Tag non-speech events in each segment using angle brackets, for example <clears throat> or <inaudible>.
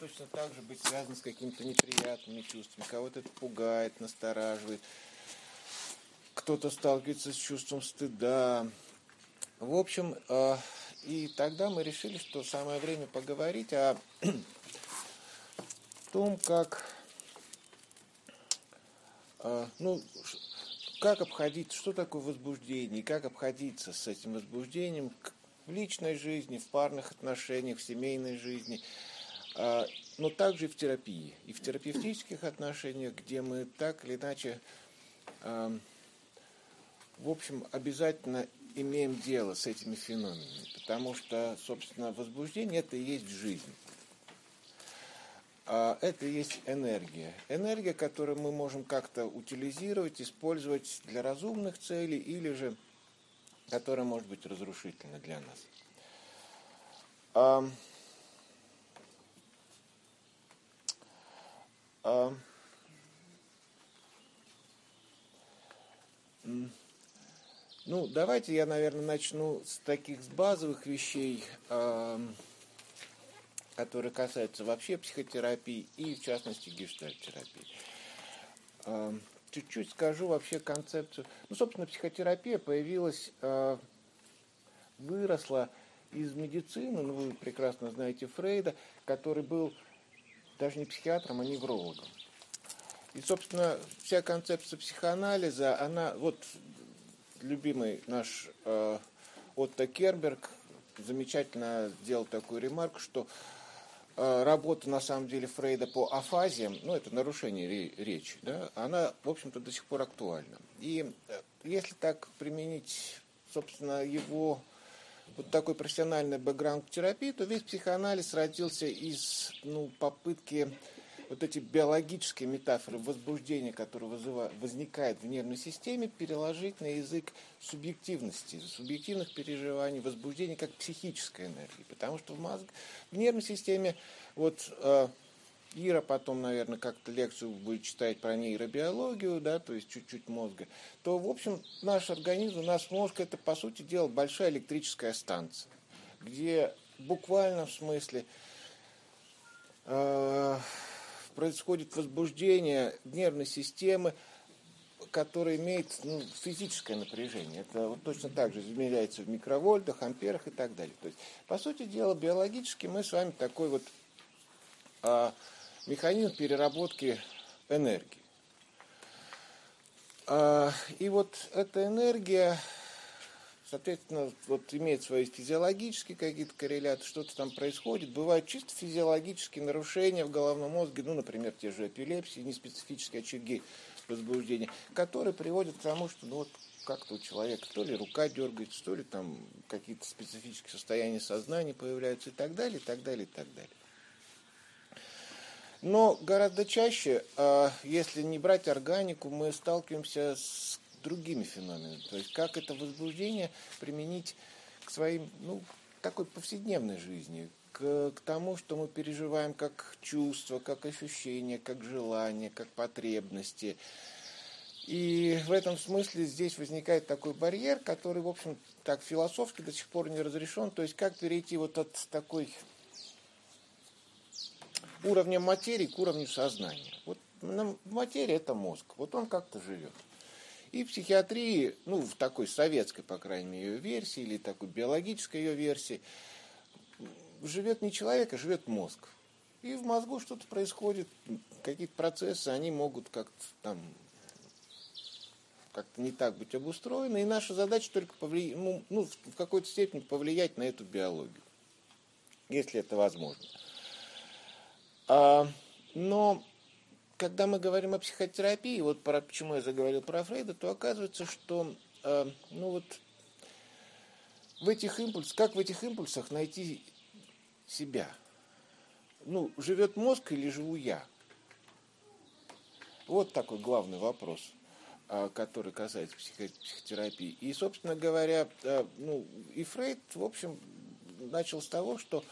точно так же быть связано с какими-то неприятными чувствами. Кого-то это пугает, настораживает. Кто-то сталкивается с чувством стыда. В общем, э, и тогда мы решили, что самое время поговорить о <clears throat> том, как, э, ну, как обходить, что такое возбуждение, как обходиться с этим возбуждением в личной жизни, в парных отношениях, в семейной жизни, но также в терапии, и в терапевтических отношениях, где мы так или иначе, а, в общем, обязательно имеем дело с этими феноменами, потому что, собственно, возбуждение это и есть жизнь. А, это и есть энергия. Энергия, которую мы можем как-то утилизировать, использовать для разумных целей или же которая может быть разрушительна для нас. А, а, ну, давайте я, наверное, начну с таких базовых вещей. А, которые касаются вообще психотерапии и, в частности, гештальт-терапии. Эм, чуть-чуть скажу вообще концепцию. Ну, собственно, психотерапия появилась, выросла из медицины, ну, вы прекрасно знаете Фрейда, который был даже не психиатром, а неврологом. И, собственно, вся концепция психоанализа, она, вот любимый наш э, Отто Керберг замечательно сделал такую ремарку, что Э, работа, на самом деле, Фрейда по афазиям, ну, это нарушение речи, да, она, в общем-то, до сих пор актуальна. И э, если так применить, собственно, его вот такой профессиональный бэкграунд терапии, то весь психоанализ родился из ну, попытки вот эти биологические метафоры возбуждения, которые вызывают, возникает в нервной системе, переложить на язык субъективности, субъективных переживаний, возбуждения как психической энергии. Потому что в, мозг, в нервной системе, вот э, Ира потом, наверное, как-то лекцию будет читать про нейробиологию, да, то есть чуть-чуть мозга, то, в общем, наш организм, наш мозг, это, по сути дела, большая электрическая станция, где буквально в смысле э, происходит возбуждение нервной системы, которая имеет ну, физическое напряжение. Это вот точно так же измеряется в микровольтах, амперах и так далее. То есть, по сути дела, биологически мы с вами такой вот а, механизм переработки энергии. А, и вот эта энергия соответственно, вот имеет свои физиологические какие-то корреляты, что-то там происходит. Бывают чисто физиологические нарушения в головном мозге, ну, например, те же эпилепсии, неспецифические очаги возбуждения, которые приводят к тому, что ну, вот как-то у человека то ли рука дергается, то ли там какие-то специфические состояния сознания появляются и так далее, и так далее, и так далее. Но гораздо чаще, а, если не брать органику, мы сталкиваемся с другими феноменами. То есть как это возбуждение применить к своим, ну, такой повседневной жизни, к, к тому, что мы переживаем как чувства, как ощущения, как желания, как потребности. И в этом смысле здесь возникает такой барьер, который, в общем, так философски до сих пор не разрешен. То есть как перейти вот от такой уровня материи к уровню сознания. Вот материя это мозг, вот он как-то живет. И в психиатрии, ну, в такой советской, по крайней мере, ее версии, или такой биологической ее версии, живет не человек, а живет мозг. И в мозгу что-то происходит, какие-то процессы, они могут как-то там как-то не так быть обустроены, и наша задача только повлиять, ну, ну, в какой-то степени повлиять на эту биологию, если это возможно. А, но когда мы говорим о психотерапии, вот про, почему я заговорил про Фрейда, то оказывается, что э, ну вот в этих импульсах, как в этих импульсах найти себя? Ну, живет мозг или живу я? Вот такой главный вопрос, э, который касается психотерапии. И, собственно говоря, ну, и Фрейд, в общем, начал с того, что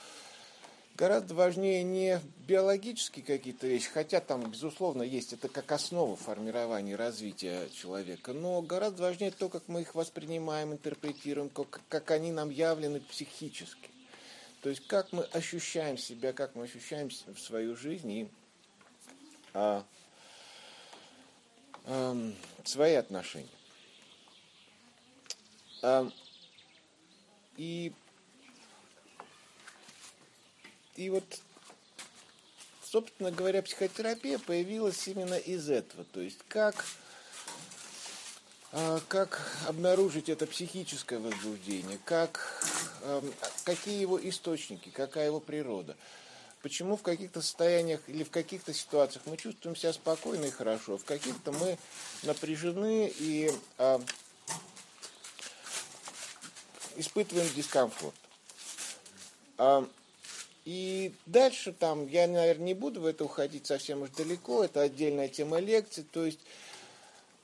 гораздо важнее не биологические какие-то вещи, хотя там, безусловно, есть это как основа формирования и развития человека, но гораздо важнее то, как мы их воспринимаем, интерпретируем, как, как они нам явлены психически. То есть как мы ощущаем себя, как мы ощущаем в свою жизнь и а, а, свои отношения. А, и, и вот, собственно говоря, психотерапия появилась именно из этого. То есть как а, как обнаружить это психическое возбуждение, как, какие его источники, какая его природа. Почему в каких-то состояниях или в каких-то ситуациях мы чувствуем себя спокойно и хорошо, в каких-то мы напряжены и а, испытываем дискомфорт. А, и дальше там, я, наверное, не буду в это уходить совсем уж далеко, это отдельная тема лекции, то есть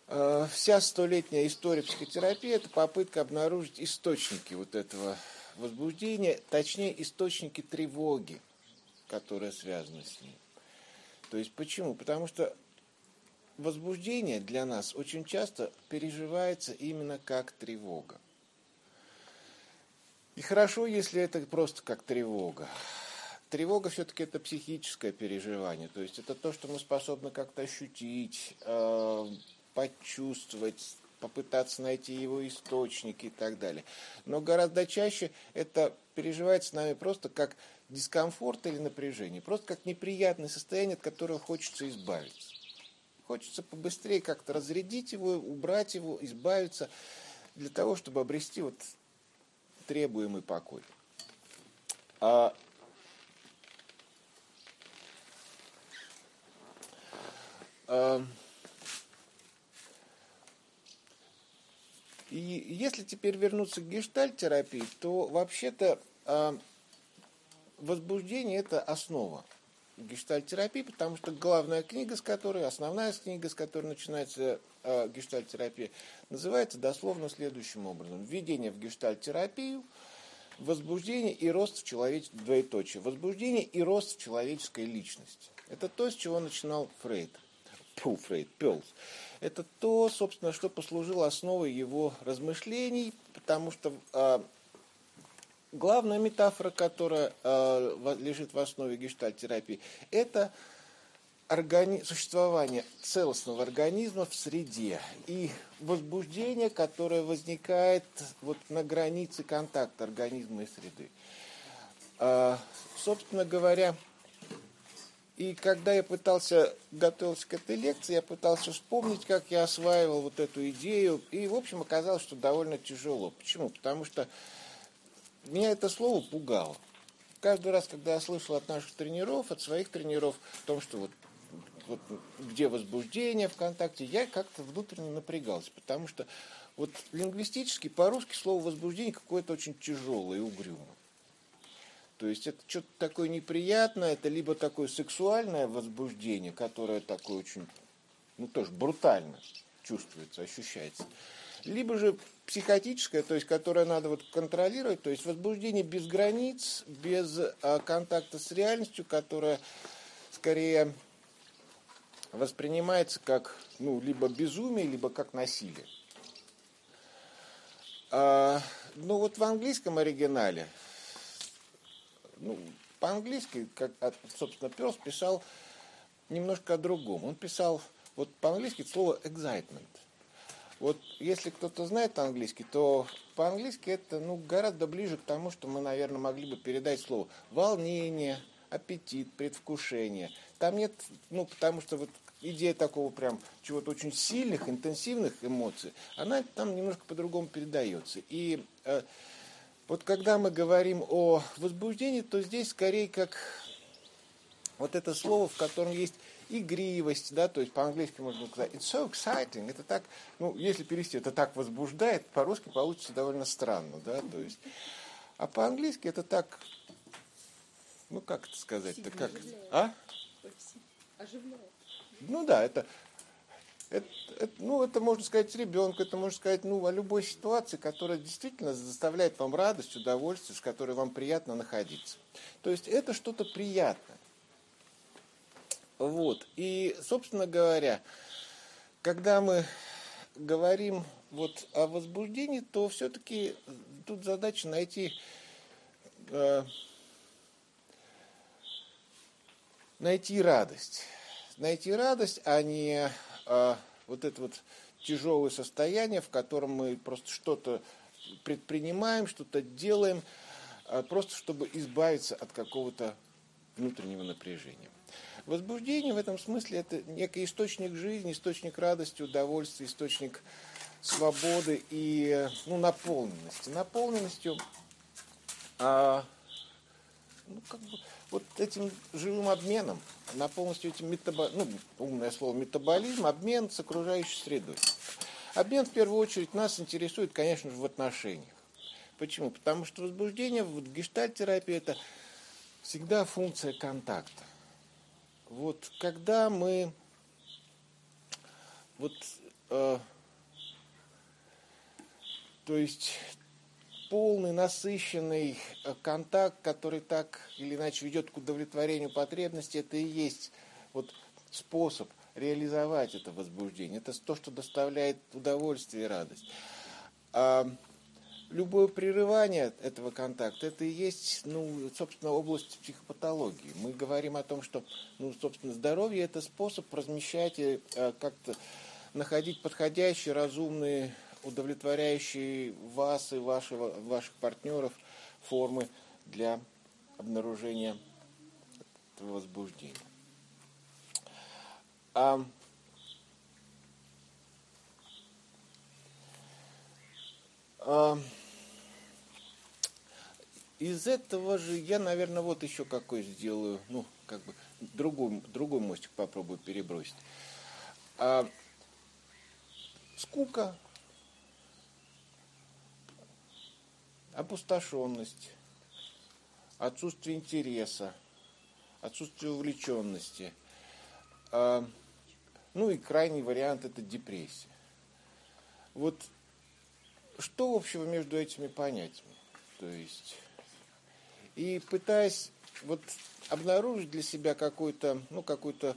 Э, вся столетняя история психотерапии – это попытка обнаружить источники вот этого возбуждения, точнее, источники тревоги, которые связаны с ним. То есть почему? Потому что возбуждение для нас очень часто переживается именно как тревога. И хорошо, если это просто как тревога. Тревога все-таки это психическое переживание, то есть это то, что мы способны как-то ощутить, э, почувствовать, попытаться найти его источники и так далее. Но гораздо чаще это переживается с нами просто как дискомфорт или напряжение, просто как неприятное состояние, от которого хочется избавиться. Хочется побыстрее как-то разрядить его, убрать его, избавиться, для того, чтобы обрести вот требуемый покой. А И если теперь вернуться к гештальт-терапии, то вообще-то э, возбуждение – это основа гештальт-терапии, потому что главная книга, с которой, основная книга, с которой начинается э, гештальт-терапия, называется дословно следующим образом. Введение в гештальт-терапию, возбуждение и рост в человеческом двоеточие. Возбуждение и рост в человеческой личности. Это то, с чего начинал Фрейд. Фу, Фрейд, Пелс это то, собственно, что послужило основой его размышлений, потому что э, главная метафора, которая э, лежит в основе гештальтерапии, это органи... существование целостного организма в среде и возбуждение, которое возникает вот на границе контакта организма и среды. Э, собственно говоря, и когда я пытался готовиться к этой лекции, я пытался вспомнить, как я осваивал вот эту идею. И, в общем, оказалось, что довольно тяжело. Почему? Потому что меня это слово пугало. Каждый раз, когда я слышал от наших тренеров, от своих тренеров, о том, что вот, вот где возбуждение в контакте, я как-то внутренне напрягался. Потому что вот лингвистически по-русски слово возбуждение какое-то очень тяжелое и угрюмое. То есть это что-то такое неприятное, это либо такое сексуальное возбуждение, которое такое очень, ну тоже брутально чувствуется, ощущается. Либо же психотическое, то есть которое надо вот контролировать, то есть возбуждение без границ, без а, контакта с реальностью, которое скорее воспринимается как ну, либо безумие, либо как насилие. А, ну вот в английском оригинале ну, по-английски, как, собственно, Пес писал немножко о другом. Он писал, вот по-английски слово excitement. Вот если кто-то знает английский, то по-английски это ну, гораздо ближе к тому, что мы, наверное, могли бы передать слово волнение, аппетит, предвкушение. Там нет, ну, потому что вот идея такого прям чего-то очень сильных, интенсивных эмоций, она там немножко по-другому передается. И э, вот когда мы говорим о возбуждении, то здесь скорее как вот это слово, в котором есть игривость, да, то есть по-английски можно сказать it's so exciting, это так, ну, если перевести, это так возбуждает, по-русски получится довольно странно, да, то есть, а по-английски это так, ну, как это сказать, это как, а? Оживляет. Ну да, это это, это, ну, это можно сказать ребенку, это можно сказать ну, о любой ситуации, которая действительно заставляет вам радость, удовольствие, с которой вам приятно находиться. То есть это что-то приятное. Вот. И, собственно говоря, когда мы говорим вот о возбуждении, то все-таки тут задача найти э, найти радость. Найти радость, а не а, вот это вот тяжелое состояние, в котором мы просто что-то предпринимаем, что-то делаем, а, просто чтобы избавиться от какого-то внутреннего напряжения. Возбуждение в этом смысле это некий источник жизни, источник радости, удовольствия, источник свободы и ну, наполненности. Наполненностью а, ну, как бы, вот этим живым обменом, на полностью этим метабо... ну, умное слово метаболизм, обмен с окружающей средой. Обмен в первую очередь нас интересует, конечно же, в отношениях. Почему? Потому что возбуждение в гештальтерапии это всегда функция контакта. Вот когда мы вот э, то есть полный, насыщенный э, контакт, который так или иначе ведет к удовлетворению потребностей, это и есть вот способ реализовать это возбуждение. Это то, что доставляет удовольствие и радость. А любое прерывание этого контакта, это и есть, ну, собственно, область психопатологии. Мы говорим о том, что, ну, собственно, здоровье – это способ размещать и э, как-то находить подходящие, разумные удовлетворяющие вас и вашего, ваших партнеров формы для обнаружения этого возбуждения. А, а, из этого же я, наверное, вот еще какой сделаю, ну, как бы другой, другой мостик попробую перебросить. А, скука, опустошенность, отсутствие интереса, отсутствие увлеченности. А, ну и крайний вариант – это депрессия. Вот что общего между этими понятиями? То есть, и пытаясь вот обнаружить для себя какой-то, ну, какой-то,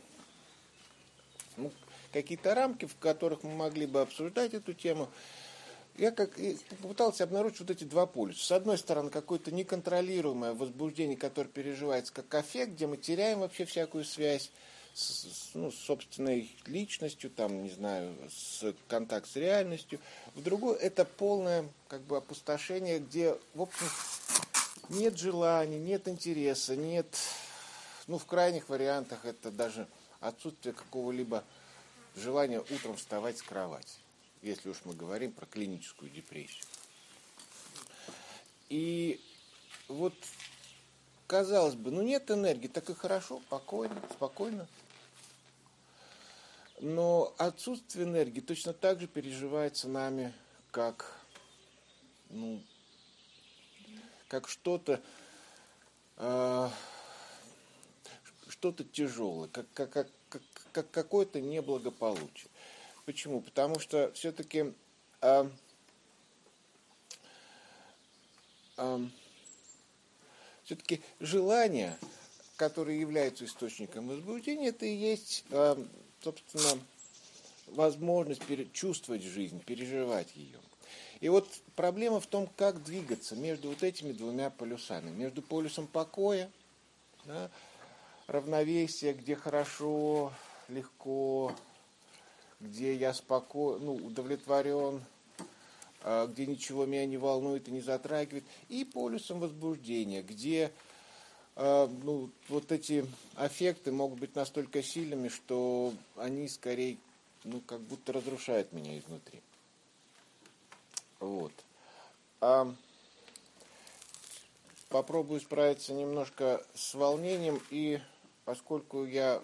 ну, какие-то рамки, в которых мы могли бы обсуждать эту тему, я как попытался обнаружить вот эти два полюса. С одной стороны, какое-то неконтролируемое возбуждение, которое переживается как аффект, где мы теряем вообще всякую связь с, ну, с собственной личностью, там, не знаю, с контакт с реальностью. В другой это полное как бы опустошение, где, в общем, нет желания, нет интереса, нет, ну, в крайних вариантах это даже отсутствие какого-либо желания утром вставать с кровати если уж мы говорим про клиническую депрессию. И вот, казалось бы, ну нет энергии, так и хорошо, спокойно, спокойно. Но отсутствие энергии точно так же переживается нами, как, ну, как что-то, э, что-то тяжелое, как, как, как, как какое-то неблагополучие. Почему? Потому что все-таки а, а, все-таки желание, которое является источником возбуждения, это и есть, а, собственно, возможность чувствовать жизнь, переживать ее. И вот проблема в том, как двигаться между вот этими двумя полюсами. Между полюсом покоя, да, равновесия, где хорошо, легко, где я спокойно, ну, удовлетворен, а, где ничего меня не волнует и не затрагивает, и полюсом возбуждения, где а, ну, вот эти аффекты могут быть настолько сильными, что они скорее ну, как будто разрушают меня изнутри. Вот. А попробую справиться немножко с волнением, и поскольку я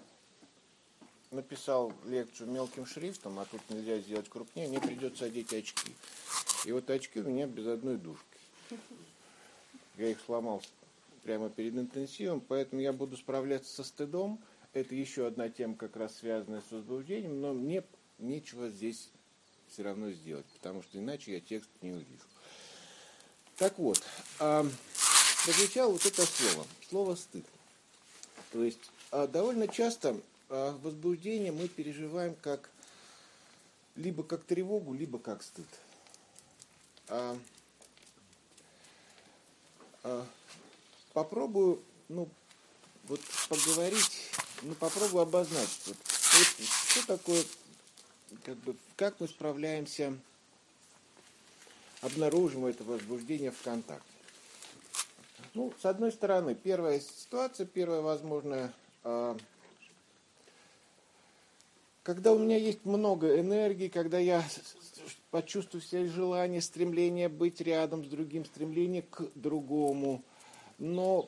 написал лекцию мелким шрифтом, а тут нельзя сделать крупнее, мне придется одеть очки. И вот очки у меня без одной дужки. Я их сломал прямо перед интенсивом, поэтому я буду справляться со стыдом. Это еще одна тема, как раз связанная с возбуждением, но мне нечего здесь все равно сделать, потому что иначе я текст не увижу. Так вот, а, прозвучало вот это слово, слово стыд. То есть а, довольно часто возбуждение мы переживаем как либо как тревогу, либо как стыд. А, а, попробую, ну, вот поговорить ну, попробую обозначить. Вот, вот, что такое, как бы, как мы справляемся, обнаруживаем это возбуждение в контакте. Ну, с одной стороны, первая ситуация, первая возможная, э, когда у меня есть много энергии, когда я почувствую все желание, стремление быть рядом с другим, стремление к другому. Но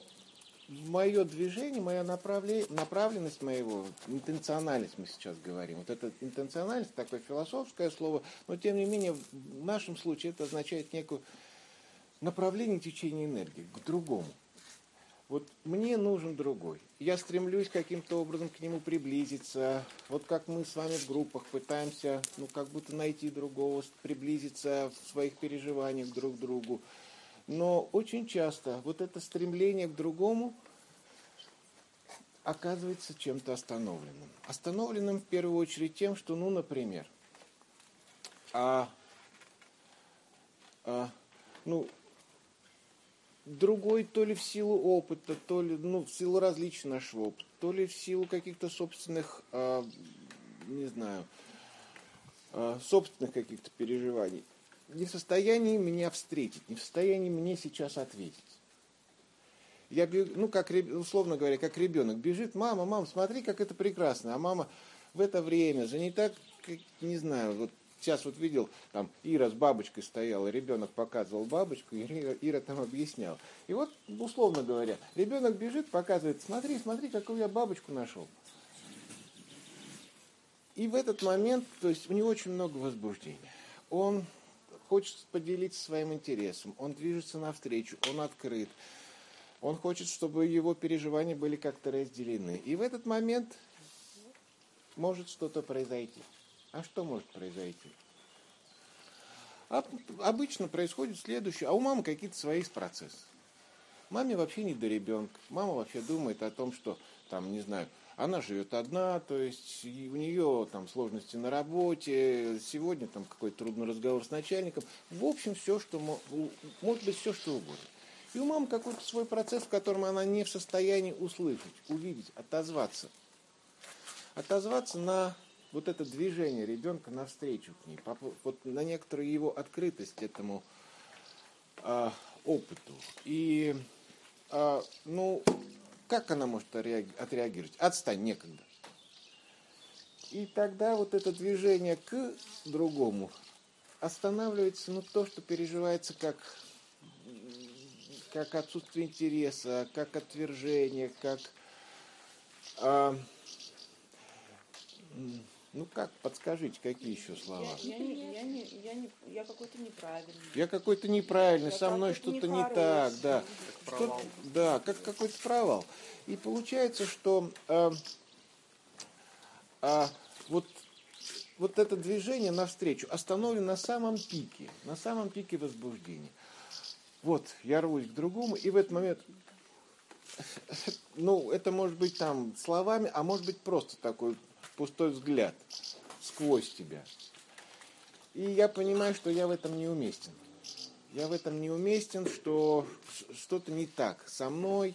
мое движение, моя направленность моего, интенциональность мы сейчас говорим, вот эта интенциональность, такое философское слово, но тем не менее в нашем случае это означает некое направление течения энергии к другому. Вот мне нужен другой. Я стремлюсь каким-то образом к нему приблизиться. Вот как мы с вами в группах пытаемся, ну, как будто найти другого, приблизиться в своих переживаниях друг к другу. Но очень часто вот это стремление к другому оказывается чем-то остановленным. Остановленным в первую очередь тем, что, ну, например, а, а, ну, другой то ли в силу опыта, то ли ну, в силу различий нашего опыта, то ли в силу каких-то собственных, э, не знаю, э, собственных каких-то переживаний, не в состоянии меня встретить, не в состоянии мне сейчас ответить. Я, ну, как, условно говоря, как ребенок. Бежит, мама, мама, смотри, как это прекрасно, а мама в это время занята, не знаю, вот Сейчас вот видел, там Ира с бабочкой стояла, ребенок показывал бабочку, и Ира, там объясняла. И вот, условно говоря, ребенок бежит, показывает, смотри, смотри, какую я бабочку нашел. И в этот момент, то есть у него очень много возбуждения. Он хочет поделиться своим интересом, он движется навстречу, он открыт. Он хочет, чтобы его переживания были как-то разделены. И в этот момент может что-то произойти. А что может произойти? А обычно происходит следующее. А у мамы какие-то свои процессы. Маме вообще не до ребенка. Мама вообще думает о том, что, там, не знаю, она живет одна, то есть у нее там сложности на работе, сегодня там какой-то трудный разговор с начальником. В общем, все, что может быть, все, что угодно. И у мамы какой-то свой процесс, в котором она не в состоянии услышать, увидеть, отозваться. Отозваться на вот это движение ребенка навстречу к ней, вот на некоторую его открытость этому а, опыту. И, а, ну, как она может отреагировать? Отстань, некогда. И тогда вот это движение к другому останавливается, ну, то, что переживается как, как отсутствие интереса, как отвержение, как... А, ну как, подскажите, какие еще слова? Я, я, не, я, не, я, не, я какой-то неправильный. Я какой-то неправильный, я со мной что-то не, не так, да. Что, да, как какой-то провал. И получается, что э, э, вот, вот это движение навстречу остановлено на самом пике, на самом пике возбуждения. Вот, я рвусь к другому, и в этот момент <laughs> ну, это может быть там словами, а может быть просто такой пустой взгляд сквозь тебя. И я понимаю, что я в этом не уместен. Я в этом не уместен, что что-то не так со мной,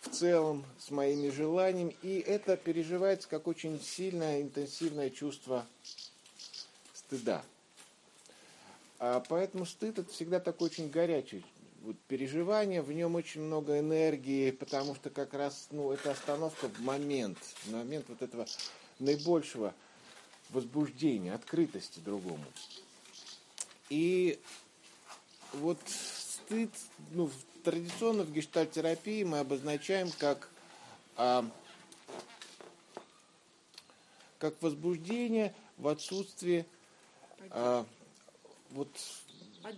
в целом, с моими желаниями. И это переживается как очень сильное, интенсивное чувство стыда. А поэтому стыд это всегда такой очень горячий вот, переживание, в нем очень много энергии, потому что как раз ну, это остановка в момент, в момент вот этого наибольшего возбуждения, открытости другому. И вот стыд, ну, традиционно в гештальтерапии мы обозначаем как, а, как возбуждение в отсутствии а, вот,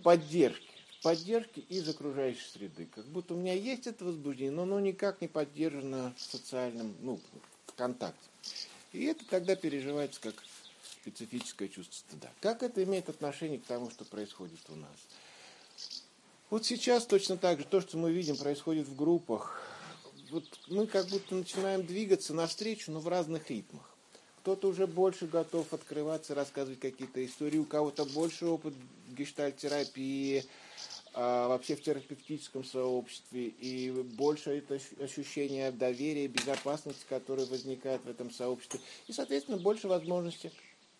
поддержки поддержки из окружающей среды. Как будто у меня есть это возбуждение, но оно никак не поддержано в социальном ну, в контакте. И это тогда переживается как специфическое чувство стыда. Как это имеет отношение к тому, что происходит у нас? Вот сейчас точно так же то, что мы видим, происходит в группах. Вот мы как будто начинаем двигаться навстречу, но в разных ритмах. Кто-то уже больше готов открываться, рассказывать какие-то истории, у кого-то больше опыт гештальтерапии, а, вообще в терапевтическом сообществе, и больше это ощущение доверия, безопасности, которое возникает в этом сообществе, и, соответственно, больше возможности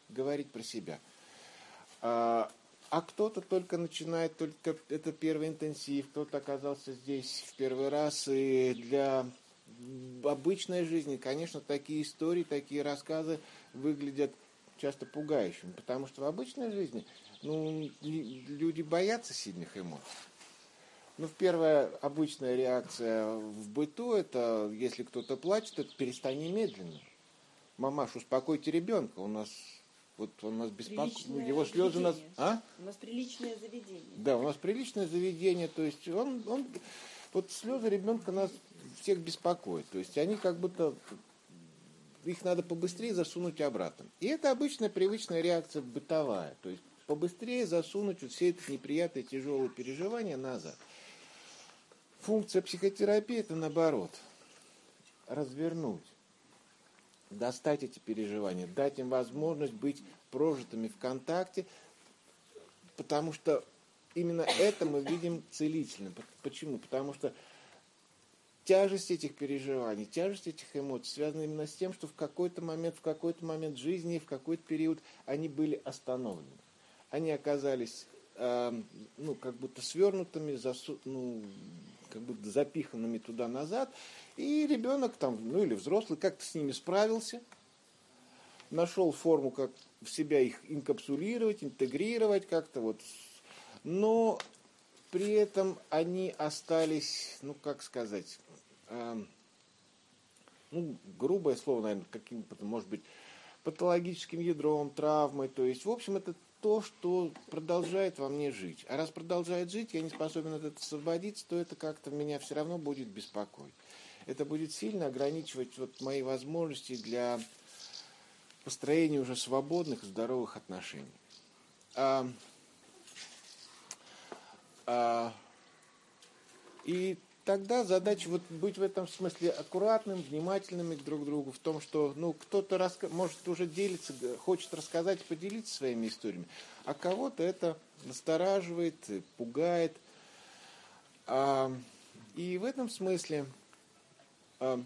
говорить про себя. А, а кто-то только начинает, только это первый интенсив, кто-то оказался здесь в первый раз, и для обычной жизни, конечно, такие истории, такие рассказы выглядят часто пугающими, потому что в обычной жизни ну, люди боятся сильных эмоций. Ну, первая обычная реакция в быту, это если кто-то плачет, это перестань немедленно. Мамаш, успокойте ребенка, у нас вот он нас беспокоит, его слезы заведение. нас... А? У нас приличное заведение. Да, у нас приличное заведение, то есть он, он вот слезы ребенка нас всех беспокоит, то есть они как будто их надо побыстрее засунуть обратно. И это обычная привычная реакция бытовая, то есть побыстрее засунуть вот все эти неприятные тяжелые переживания назад. Функция психотерапии это наоборот. Развернуть. Достать эти переживания, дать им возможность быть прожитыми в контакте, потому что именно это мы видим целительным. Почему? Потому что тяжесть этих переживаний, тяжесть этих эмоций связана именно с тем, что в какой-то момент, в какой-то момент жизни, в какой-то период они были остановлены они оказались э, ну, как будто свернутыми, засу, ну, как будто запиханными туда-назад, и ребенок там, ну или взрослый, как-то с ними справился, нашел форму, как в себя их инкапсулировать, интегрировать как-то вот, но при этом они остались, ну как сказать, э, ну грубое слово, наверное, каким-то, может быть, патологическим ядром, травмой, то есть, в общем, это то, что продолжает во мне жить. А раз продолжает жить, я не способен от этого освободиться, то это как-то меня все равно будет беспокоить. Это будет сильно ограничивать вот мои возможности для построения уже свободных и здоровых отношений. А, а, и тогда задача вот быть в этом смысле аккуратным, внимательными друг к другу, в том, что ну, кто-то раска- может уже делиться, хочет рассказать, поделиться своими историями, а кого-то это настораживает, пугает. А, и в этом смысле а,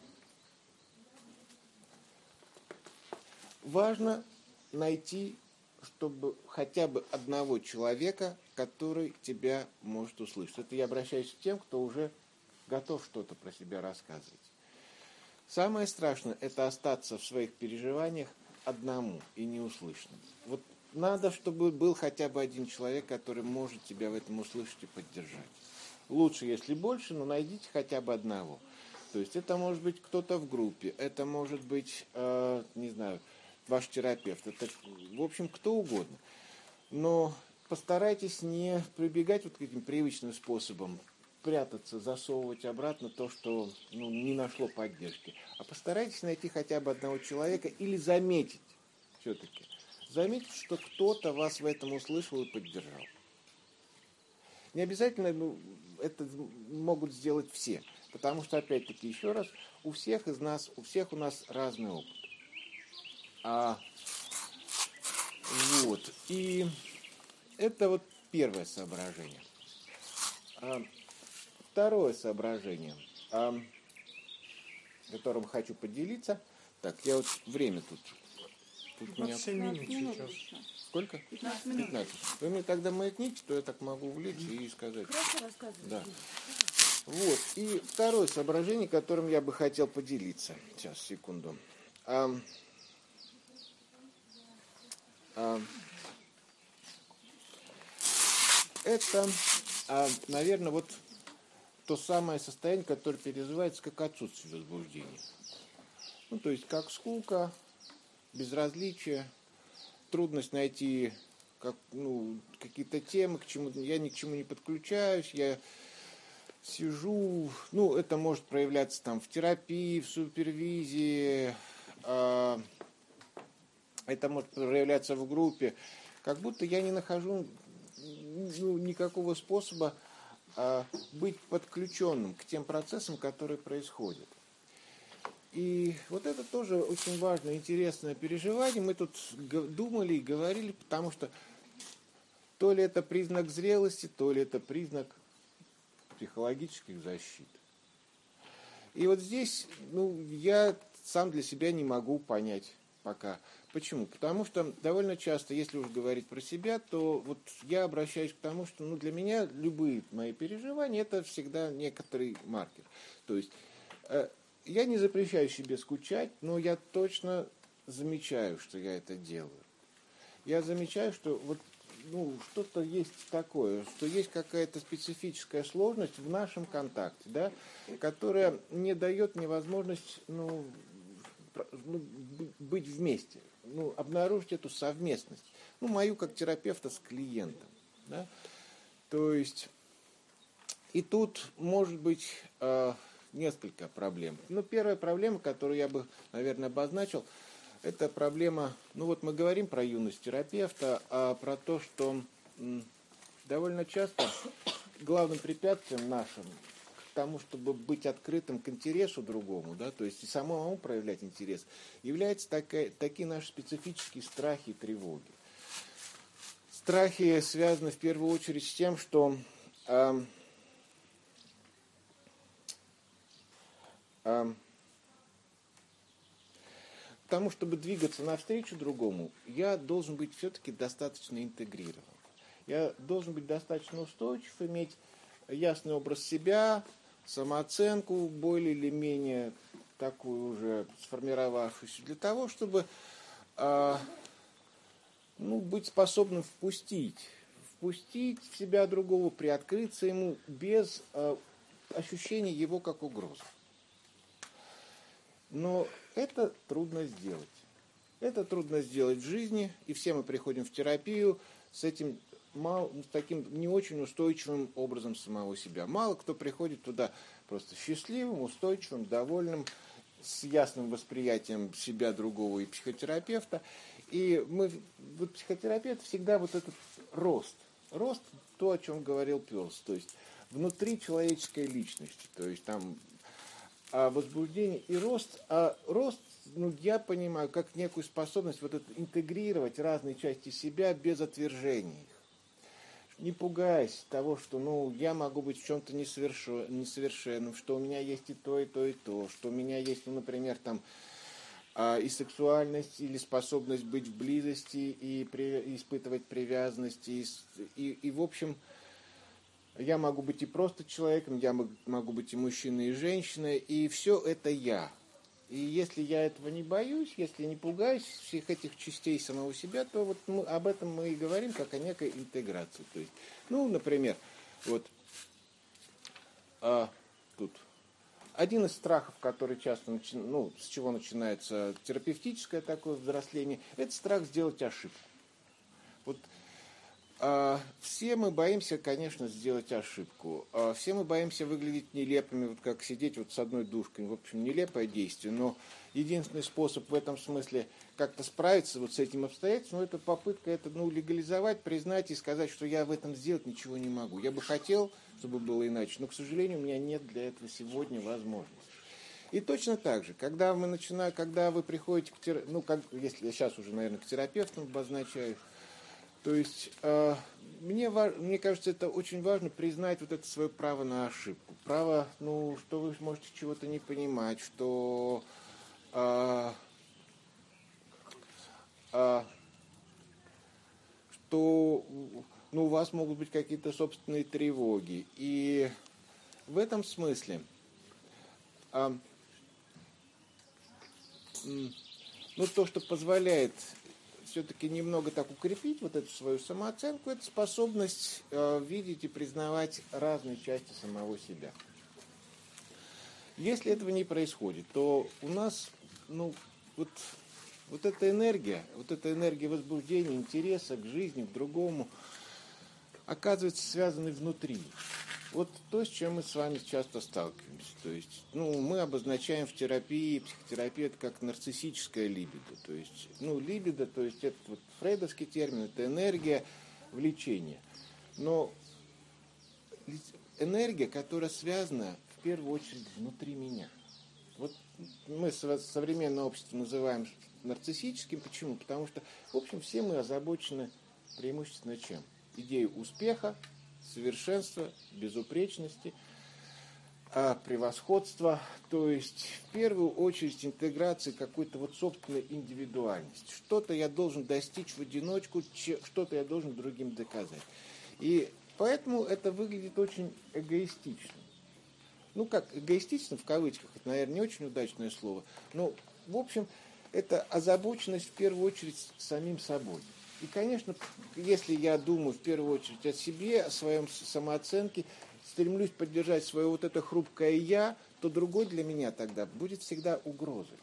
важно найти, чтобы хотя бы одного человека, который тебя может услышать. Это я обращаюсь к тем, кто уже готов что-то про себя рассказывать. Самое страшное – это остаться в своих переживаниях одному и неуслышанным. Вот надо, чтобы был хотя бы один человек, который может тебя в этом услышать и поддержать. Лучше, если больше, но найдите хотя бы одного. То есть это может быть кто-то в группе, это может быть, э, не знаю, ваш терапевт, это, в общем, кто угодно. Но постарайтесь не прибегать вот к этим привычным способам, прятаться, засовывать обратно то, что ну, не нашло поддержки. А постарайтесь найти хотя бы одного человека или заметить все-таки. Заметить, что кто-то вас в этом услышал и поддержал. Не обязательно ну, это могут сделать все. Потому что, опять-таки, еще раз, у всех из нас, у всех у нас разный опыт. А, вот. И это вот первое соображение. А, Второе соображение, о котором хочу поделиться. Так, я вот время тут. тут 15 меня... минут сейчас. Сколько? 15 минут. 15. Вы мне тогда маятните, то я так могу увлечь и сказать. Хорошо рассказывайте. Да. Вот. И второе соображение, которым я бы хотел поделиться. Сейчас, секунду. А, а, это, а, наверное, вот то самое состояние, которое переживается как отсутствие возбуждения. Ну, то есть как скука, безразличие, трудность найти как, ну, какие-то темы, к чему я ни к чему не подключаюсь, я сижу, ну, это может проявляться там в терапии, в супервизии, э, это может проявляться в группе, как будто я не нахожу ну, никакого способа быть подключенным к тем процессам, которые происходят. И вот это тоже очень важное, интересное переживание. Мы тут думали и говорили, потому что То ли это признак зрелости, то ли это признак психологических защит. И вот здесь, ну, я сам для себя не могу понять пока. Почему? Потому что довольно часто, если уж говорить про себя, то вот я обращаюсь к тому, что ну, для меня любые мои переживания это всегда некоторый маркер. То есть э, я не запрещаю себе скучать, но я точно замечаю, что я это делаю. Я замечаю, что вот ну, что-то есть такое, что есть какая-то специфическая сложность в нашем контакте, да, которая не дает мне возможность ну, ну, быть вместе, ну, обнаружить эту совместность. Ну, мою как терапевта с клиентом. Да? То есть, и тут может быть э, несколько проблем. Ну, первая проблема, которую я бы, наверное, обозначил – это проблема, ну вот мы говорим про юность терапевта, а про то, что довольно часто главным препятствием нашим тому, чтобы быть открытым к интересу другому, да, то есть и самому проявлять интерес, являются такая, такие наши специфические страхи и тревоги. Страхи связаны в первую очередь с тем, что э, э, тому, чтобы двигаться навстречу другому, я должен быть все-таки достаточно интегрирован. Я должен быть достаточно устойчив, иметь ясный образ себя, самооценку более или менее такую уже сформировавшуюся, для того, чтобы а, ну, быть способным впустить, впустить в себя другого, приоткрыться ему без а, ощущения его как угрозы. Но это трудно сделать. Это трудно сделать в жизни, и все мы приходим в терапию с этим мал, таким не очень устойчивым образом самого себя. Мало кто приходит туда просто счастливым, устойчивым, довольным, с ясным восприятием себя другого и психотерапевта. И мы, вот психотерапевт всегда вот этот рост. Рост, то, о чем говорил Пелс, то есть внутри человеческой личности. То есть там а возбуждение и рост, а рост, ну, я понимаю, как некую способность вот это интегрировать разные части себя без отвержения их. Не пугаясь того, что, ну, я могу быть в чем-то несовершенным, что у меня есть и то, и то, и то, что у меня есть, ну, например, там, а, и сексуальность, или способность быть в близости, и при, испытывать привязанность, и, и, и в общем, я могу быть и просто человеком, я могу быть и мужчиной, и женщиной, и все это я. И если я этого не боюсь, если не пугаюсь всех этих частей самого себя, то вот мы, об этом мы и говорим как о некой интеграции. То есть, ну, например, вот а, тут один из страхов, который часто, начи... ну, с чего начинается терапевтическое такое взросление, это страх сделать ошибку. Вот все мы боимся, конечно, сделать ошибку. А, все мы боимся выглядеть нелепыми, вот как сидеть вот с одной душкой. В общем, нелепое действие, но единственный способ в этом смысле как-то справиться вот с этим обстоятельством, это попытка это ну, легализовать, признать и сказать, что я в этом сделать ничего не могу. Я бы хотел, чтобы было иначе, но, к сожалению, у меня нет для этого сегодня возможности. И точно так же, когда мы начинаем, когда вы приходите к терапевту, ну, как, если я сейчас уже, наверное, к терапевтам обозначаю, то есть э, мне, мне кажется, это очень важно признать вот это свое право на ошибку. Право, ну, что вы можете чего-то не понимать, что э, э, что ну, у вас могут быть какие-то собственные тревоги. И в этом смысле э, ну, то, что позволяет все-таки немного так укрепить вот эту свою самооценку, это способность э, видеть и признавать разные части самого себя. Если этого не происходит, то у нас, ну, вот, вот эта энергия, вот эта энергия возбуждения, интереса к жизни, к другому, оказывается связанной внутри. Вот то, с чем мы с вами часто сталкиваемся. То есть, ну, мы обозначаем в терапии, психотерапии это как нарциссическая либидо. То есть, ну, либидо, то есть это вот фрейдовский термин, это энергия влечения. Но энергия, которая связана в первую очередь внутри меня. Вот мы современное общество называем нарциссическим. Почему? Потому что, в общем, все мы озабочены преимущественно чем? Идею успеха, совершенства, безупречности, а, превосходства, то есть в первую очередь интеграции какой-то вот собственной индивидуальности. Что-то я должен достичь в одиночку, что-то я должен другим доказать. И поэтому это выглядит очень эгоистично. Ну как, эгоистично в кавычках, это, наверное, не очень удачное слово, но, в общем, это озабоченность в первую очередь самим собой. И, конечно, если я думаю в первую очередь о себе, о своем самооценке, стремлюсь поддержать свое вот это хрупкое «я», то другой для меня тогда будет всегда угрозой.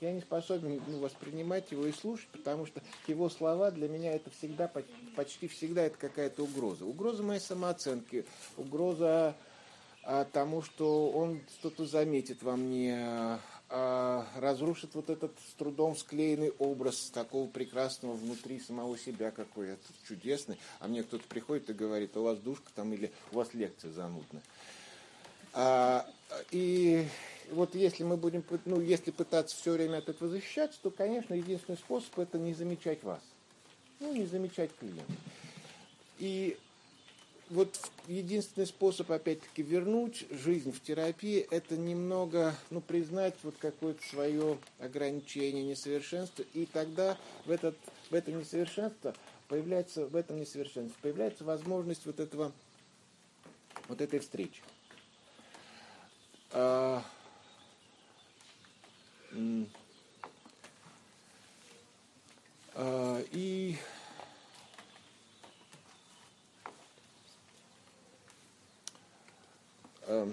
Я не способен ну, воспринимать его и слушать, потому что его слова для меня это всегда, почти всегда это какая-то угроза. Угроза моей самооценки, угроза а, тому, что он что-то заметит во мне, а, разрушит вот этот с трудом склеенный образ такого прекрасного внутри самого себя, какой это чудесный. А мне кто-то приходит и говорит, у вас душка там или у вас лекция занудная. А, и вот если мы будем, ну, если пытаться все время от этого защищаться, то, конечно, единственный способ это не замечать вас. Ну, не замечать клиента. И вот единственный способ, опять-таки, вернуть жизнь в терапии, это немного, ну, признать вот какое-то свое ограничение, несовершенство, и тогда в, этот, в это несовершенство появляется, в этом несовершенстве появляется возможность вот этого, вот этой встречи. А, а, и э,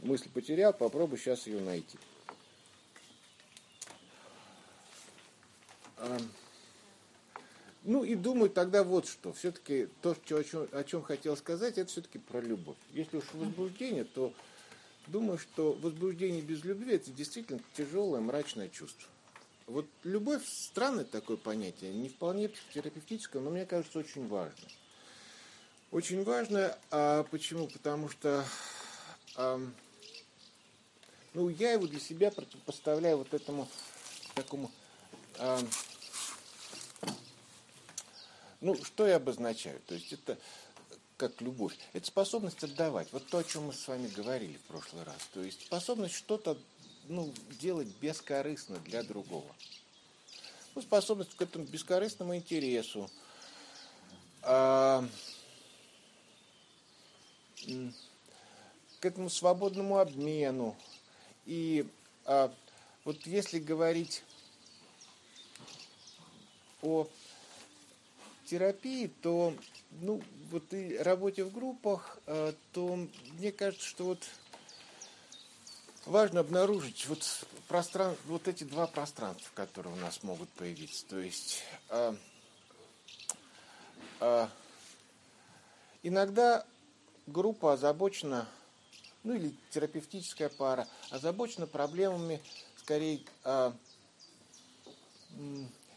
мысль потерял, попробуй сейчас ее найти. Э, ну и думаю тогда вот что. Все-таки то, о чем, о чем хотел сказать, это все-таки про любовь. Если уж возбуждение, то думаю, что возбуждение без любви это действительно тяжелое, мрачное чувство. Вот любовь странное такое понятие, не вполне терапевтическое, но мне кажется очень важно. Очень важно, а почему? Потому что ну, я его для себя противопоставляю вот этому такому, ну, что я обозначаю? То есть это как любовь. Это способность отдавать. Вот то, о чем мы с вами говорили в прошлый раз. То есть способность что-то ну, делать бескорыстно для другого. Ну, способность к этому бескорыстному интересу. А, к этому свободному обмену. И а, вот если говорить о терапии, то ну, вот и работе в группах, а, то мне кажется, что вот важно обнаружить вот, простран... вот эти два пространства, которые у нас могут появиться. То есть а, а, иногда группа озабочена ну или терапевтическая пара, озабочена проблемами скорее а,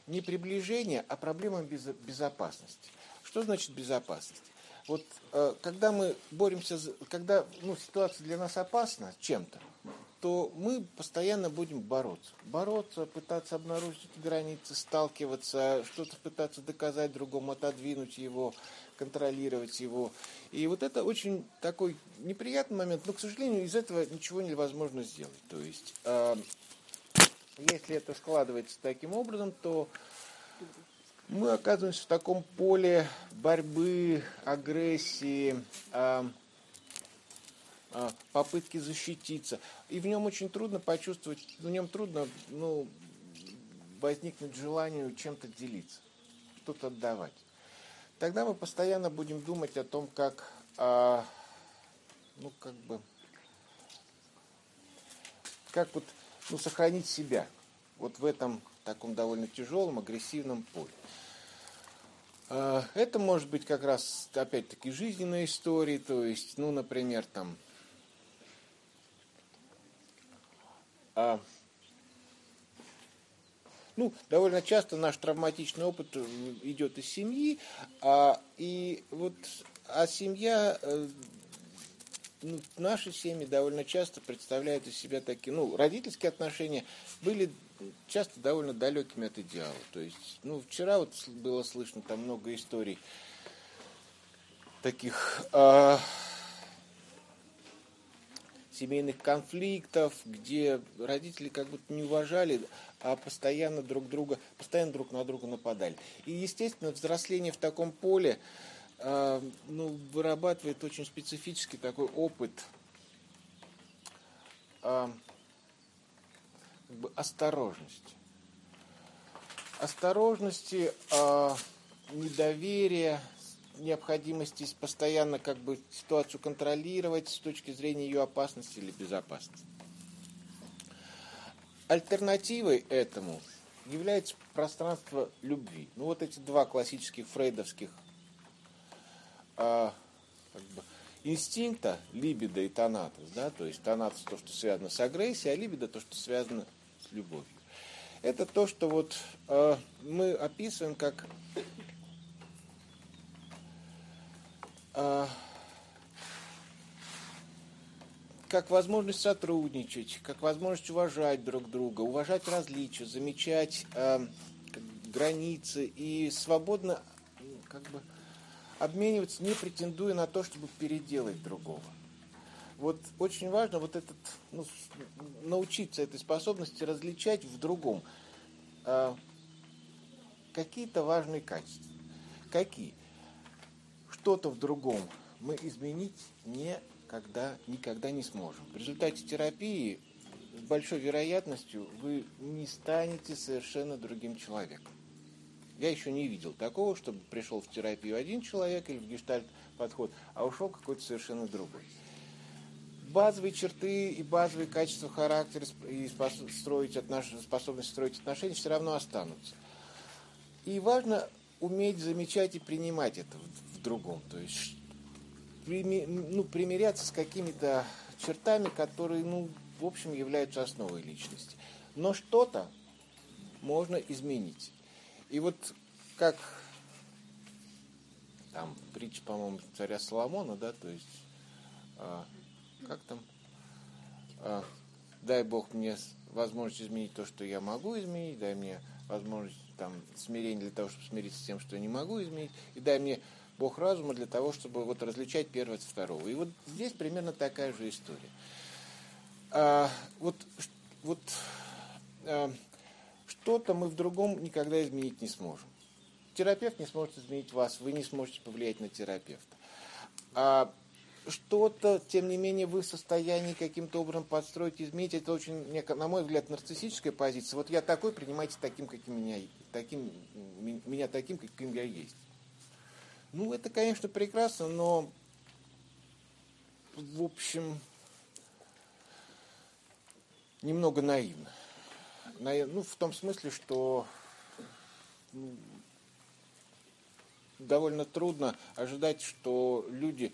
не приближения, а проблемами без, безопасности. Что значит безопасность? Вот а, когда мы боремся, когда ну, ситуация для нас опасна чем-то, то мы постоянно будем бороться. Бороться, пытаться обнаружить границы, сталкиваться, что-то пытаться доказать другому, отодвинуть его, контролировать его. И вот это очень такой неприятный момент, но, к сожалению, из этого ничего невозможно сделать. То есть, э, если это складывается таким образом, то мы оказываемся в таком поле борьбы, агрессии, э, э, попытки защититься. И в нем очень трудно почувствовать, в нем трудно ну, возникнуть желание чем-то делиться, что-то отдавать тогда мы постоянно будем думать о том, как, а, ну, как бы, как вот, ну, сохранить себя вот в этом таком довольно тяжелом, агрессивном поле. А, это может быть как раз, опять-таки, жизненные истории, то есть, ну, например, там, а, ну, довольно часто наш травматичный опыт идет из семьи, а, и вот, а семья, э, ну, наши семьи довольно часто представляют из себя такие, ну, родительские отношения были часто довольно далекими от идеала. То есть, ну, вчера вот было слышно там много историй таких э, семейных конфликтов, где родители как будто не уважали, постоянно друг друга, постоянно друг на друга нападали. И, естественно, взросление в таком поле э, ну, вырабатывает очень специфический такой опыт э, как бы осторожности. Осторожности, недоверия, необходимости постоянно как бы ситуацию контролировать с точки зрения ее опасности или безопасности. Альтернативой этому является пространство любви. Ну вот эти два классических фрейдовских а, как бы, инстинкта, либидо и тонатос, да, то есть тонатос то, что связано с агрессией, а либидо то, что связано с любовью. Это то, что вот э, мы описываем как А, как возможность сотрудничать, как возможность уважать друг друга, уважать различия, замечать э, границы и свободно как бы, обмениваться, не претендуя на то, чтобы переделать другого. Вот очень важно вот этот, ну, научиться этой способности различать в другом э, какие-то важные качества. Какие? что-то в другом мы изменить никогда, никогда не сможем. В результате терапии с большой вероятностью вы не станете совершенно другим человеком. Я еще не видел такого, чтобы пришел в терапию один человек или в гештальт подход, а ушел какой-то совершенно другой. Базовые черты и базовые качества характера и строить отнош... способность строить отношения все равно останутся. И важно уметь замечать и принимать это другом. То есть ну, примиряться с какими-то чертами, которые, ну, в общем, являются основой личности. Но что-то можно изменить. И вот как там притча, по-моему, царя Соломона, да, то есть а, как там, а, дай Бог мне возможность изменить то, что я могу изменить, дай мне возможность там смирения для того, чтобы смириться с тем, что я не могу изменить, и дай мне Бог разума для того, чтобы вот различать первое от второго. И вот здесь примерно такая же история. А, вот вот а, что-то мы в другом никогда изменить не сможем. Терапевт не сможет изменить вас, вы не сможете повлиять на терапевта. А что-то, тем не менее, вы в состоянии каким-то образом подстроить, изменить. Это очень, на мой взгляд, нарциссическая позиция. Вот я такой, принимайте таким, каким меня, таким, меня таким, каким я есть. Ну, это, конечно, прекрасно, но, в общем, немного наивно. Ну, в том смысле, что ну, довольно трудно ожидать, что люди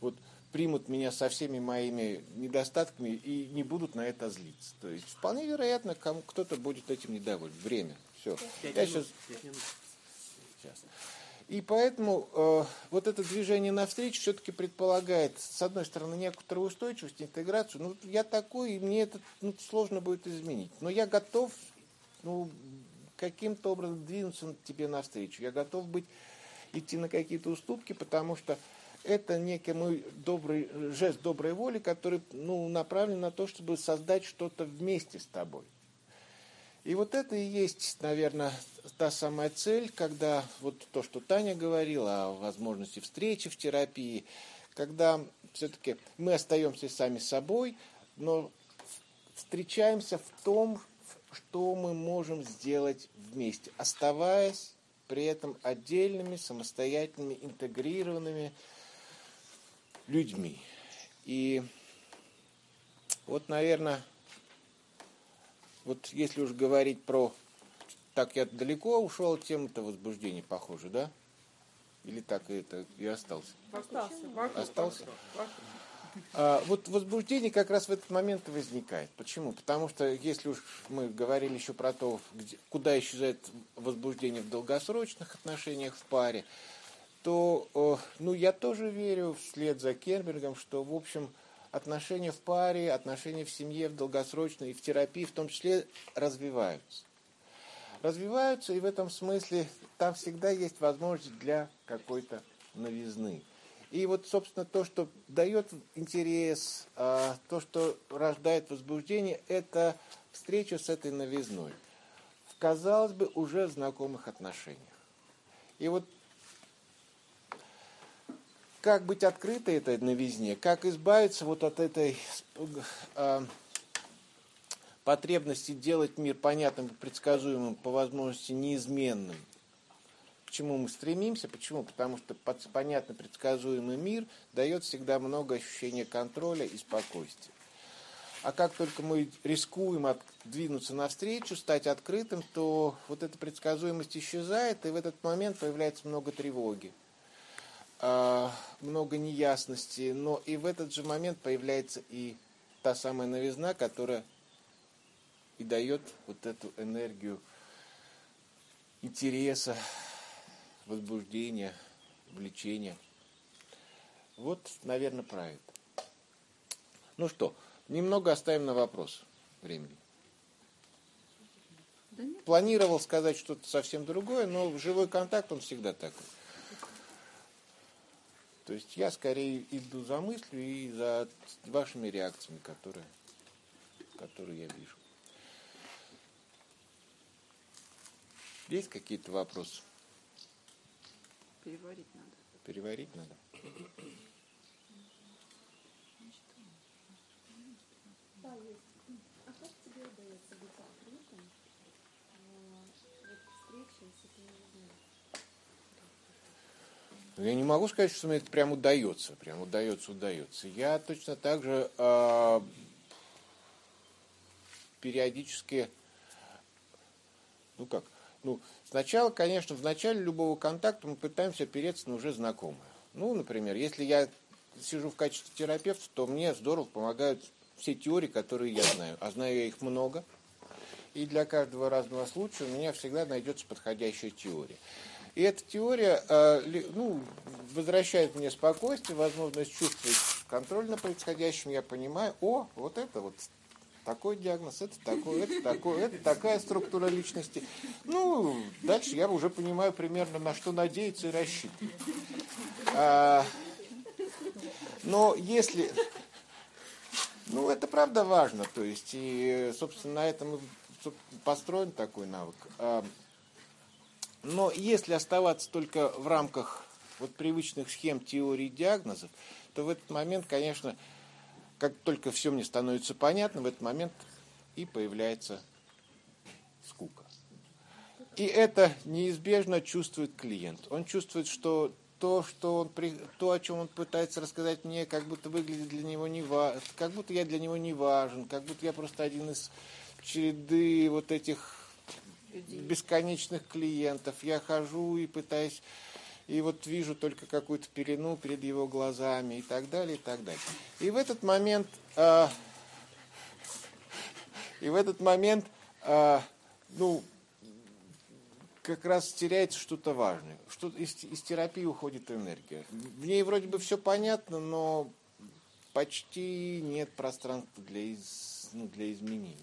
вот, примут меня со всеми моими недостатками и не будут на это злиться. То есть вполне вероятно, кому кто-то будет этим недоволен. Время. Все. Я сейчас... сейчас. И поэтому э, вот это движение навстречу все-таки предполагает, с одной стороны, некоторую устойчивость, интеграцию. Ну, я такой, и мне это ну, сложно будет изменить. Но я готов ну, каким-то образом двинуться тебе навстречу. Я готов быть, идти на какие-то уступки, потому что это некий мой добрый, жест доброй воли, который ну, направлен на то, чтобы создать что-то вместе с тобой. И вот это и есть, наверное, та самая цель, когда вот то, что Таня говорила о возможности встречи в терапии, когда все-таки мы остаемся сами собой, но встречаемся в том, что мы можем сделать вместе, оставаясь при этом отдельными, самостоятельными, интегрированными людьми. И вот, наверное, вот если уж говорить про... Так я далеко ушел от темы-то возбуждения, похоже, да? Или так это и остался? Остался. Остался? А, вот возбуждение как раз в этот момент возникает. Почему? Потому что если уж мы говорили еще про то, где, куда исчезает возбуждение в долгосрочных отношениях в паре, то ну, я тоже верю вслед за Кербергом, что, в общем, отношения в паре, отношения в семье, в долгосрочной и в терапии в том числе развиваются. Развиваются, и в этом смысле там всегда есть возможность для какой-то новизны. И вот, собственно, то, что дает интерес, а, то, что рождает возбуждение, это встреча с этой новизной. В, казалось бы, уже знакомых отношениях. И вот как быть открытой этой новизне, как избавиться вот от этой э, потребности делать мир понятным, предсказуемым, по возможности неизменным – к чему мы стремимся. Почему? Потому что понятно предсказуемый мир дает всегда много ощущения контроля и спокойствия. А как только мы рискуем двинуться навстречу, стать открытым, то вот эта предсказуемость исчезает, и в этот момент появляется много тревоги, много неясности. Но и в этот же момент появляется и та самая новизна, которая и дает вот эту энергию интереса, возбуждение, влечение. Вот, наверное, про это. Ну что, немного оставим на вопрос времени. Планировал сказать что-то совсем другое, но живой контакт, он всегда такой. То есть я скорее иду за мыслью и за вашими реакциями, которые, которые я вижу. Есть какие-то вопросы? Переварить надо. Переварить надо. Да, есть. Я не могу сказать, что мне это прям удается, прям удается, удается. Я точно так же э, периодически, ну как, ну, сначала, конечно, в начале любого контакта мы пытаемся опереться на уже знакомое. Ну, например, если я сижу в качестве терапевта, то мне здорово помогают все теории, которые я знаю. А знаю я их много. И для каждого разного случая у меня всегда найдется подходящая теория. И эта теория э, ну, возвращает мне спокойствие, возможность чувствовать контроль на происходящем. Я понимаю, о, вот это вот такой диагноз, это такой, это такой, это такая структура личности. Ну, дальше я уже понимаю примерно, на что надеяться и рассчитывать. А, но если... Ну, это правда важно, то есть, и, собственно, на этом построен такой навык. Но если оставаться только в рамках вот привычных схем теории диагнозов, то в этот момент, конечно, как только все мне становится понятно, в этот момент и появляется скука. И это неизбежно чувствует клиент. Он чувствует, что то, что он, то, о чем он пытается рассказать мне, как будто выглядит для него не важно, как будто я для него не важен, как будто я просто один из череды вот этих бесконечных клиентов. Я хожу и пытаюсь и вот вижу только какую-то пелену перед его глазами и так далее, и так далее. И в этот момент, э, и в этот момент, э, ну, как раз теряется что-то важное. Что из, из терапии уходит энергия. В ней вроде бы все понятно, но почти нет пространства для, из, ну, для изменений.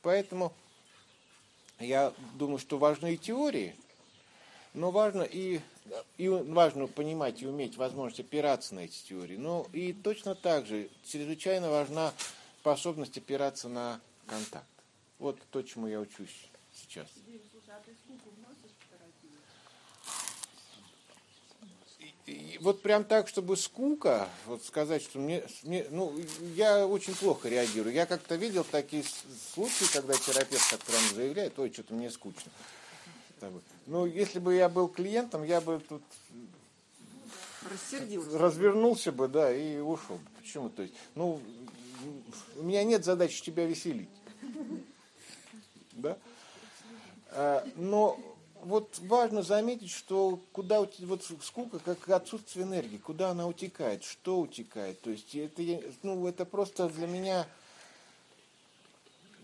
Поэтому я думаю, что важны и теории, но важно и, и важно понимать и уметь возможность опираться на эти теории. Но и точно так же чрезвычайно важна способность опираться на контакт. Вот то, чему я учусь сейчас. И, вот прям так, чтобы скука, вот сказать, что мне, мне, ну, я очень плохо реагирую. Я как-то видел такие случаи, когда терапевт как прям заявляет, ой, что-то мне скучно. Ну, если бы я был клиентом, я бы тут Рассердился. развернулся бы, да, и ушел. Почему? То есть, ну, у меня нет задачи тебя веселить. Да? А, но вот важно заметить, что куда вот скука, как отсутствие энергии, куда она утекает, что утекает. То есть это, ну, это просто для меня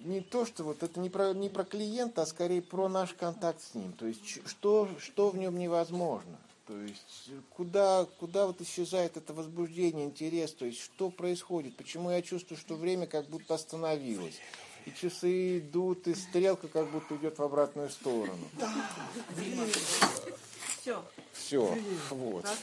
не то, что вот это не про, не про клиента, а скорее про наш контакт с ним. То есть что, что в нем невозможно. То есть куда, куда вот исчезает это возбуждение, интерес, то есть что происходит, почему я чувствую, что время как будто остановилось. И часы идут, и стрелка как будто идет в обратную сторону. Все, Все, вот. Да.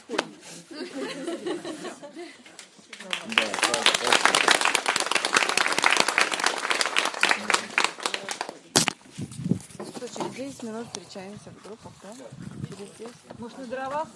Что, через 10 минут встречаемся в группах, да? Через 10. Может, на дровах?